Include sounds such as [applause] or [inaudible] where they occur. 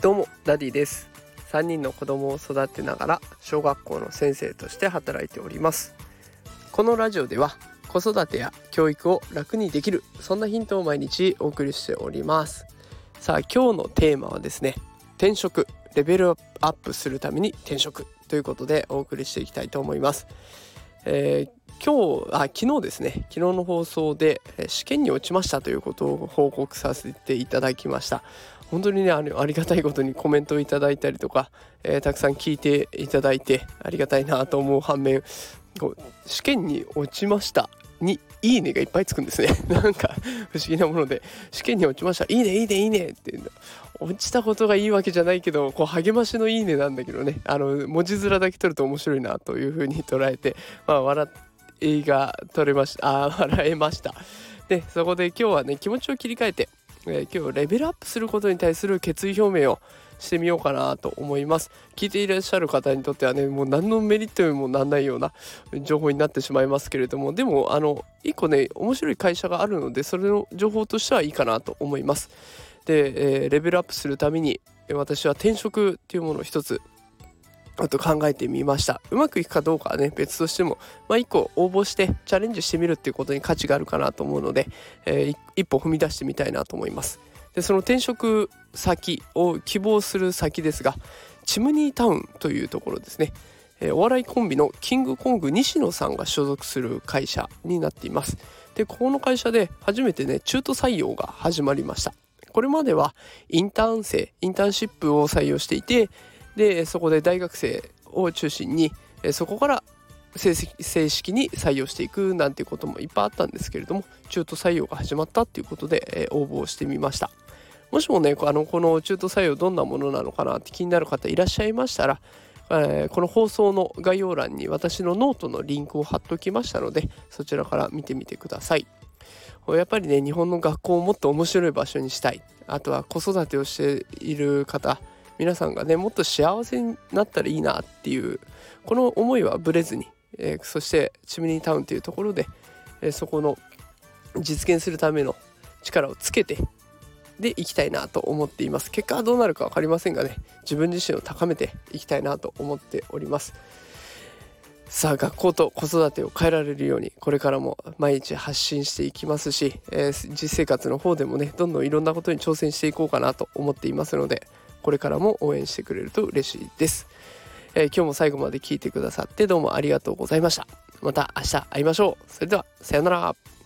どうもダディです。3人の子供を育てながら小学校の先生として働いております。このラジオでは子育てや教育を楽にできるそんなヒントを毎日お送りしております。さあ今日のテーマはですね転職レベルアップするために転職ということでお送りしていきたいと思います、えー今日あ昨日ですね。昨日の放送で試験に落ちましたということを報告させていただきました。本当にねあのありがたいことにコメントをいただいたりとか、えー、たくさん聞いていただいてありがたいなと思う反面試験に落ちましたにいいねがいっぱいつくんですね。[laughs] なんか不思議なもので試験に落ちました。いいねいいねいいねって落ちたことがいいわけじゃないけどこう励ましのいいねなんだけどね。あの文字面だけ取ると面白いなというふうに捉えてまあ笑っていが取れましたあ [laughs] 笑えました。でそこで今日はね気持ちを切り替えてえー、今日レベルアップすることに対する決意表明をしてみようかなと思います。聞いていらっしゃる方にとってはねもう何のメリットにもなんないような [laughs] 情報になってしまいますけれどもでもあの一個ね面白い会社があるのでそれの情報としてはいいかなと思います。で、えー、レベルアップするために私は転職っていうものを一つあと考えてみました。うまくいくかどうかはね別としてもまあ一個応募してチャレンジしてみるっていうことに価値があるかなと思うので、えー、一歩踏み出してみたいなと思います。でその転職先を希望する先ですがチムニータウンというところですね、えー、お笑いコンビのキングコング西野さんが所属する会社になっています。でここの会社で初めてね中途採用が始まりました。これまではインターン生インターンシップを採用していてでそこで大学生を中心にそこから正式に採用していくなんていうこともいっぱいあったんですけれども中途採用が始まったっていうことで、応募をしてみました。もしもねあのこの中途採用どんなものなのかなって気になる方いらっしゃいましたら、え、この放送の概要欄に私のノートのリンクを貼っておきましたのでそちらから見てみてください。やっぱりね日本の学校をもっと面白い場所にしたい。あとは子育てをしている方皆さんがねもっと幸せになったらいいなっていうこの思いはぶれずに、えー、そしてチムニータウンというところで、えー、そこの実現するための力をつけてでいきたいなと思っています。結果はどうなるか分かりませんがね自分自身を高めていきたいなと思っております。さあ学校と子育てを変えられるようにこれからも毎日発信していきますし、えー、実生活の方でもねどんどんいろんなことに挑戦していこうかなと思っていますのでこれからも応援してくれると嬉しいです、えー、今日も最後まで聞いてくださってどうもありがとうございました。また明日会いましょう。それではさようなら。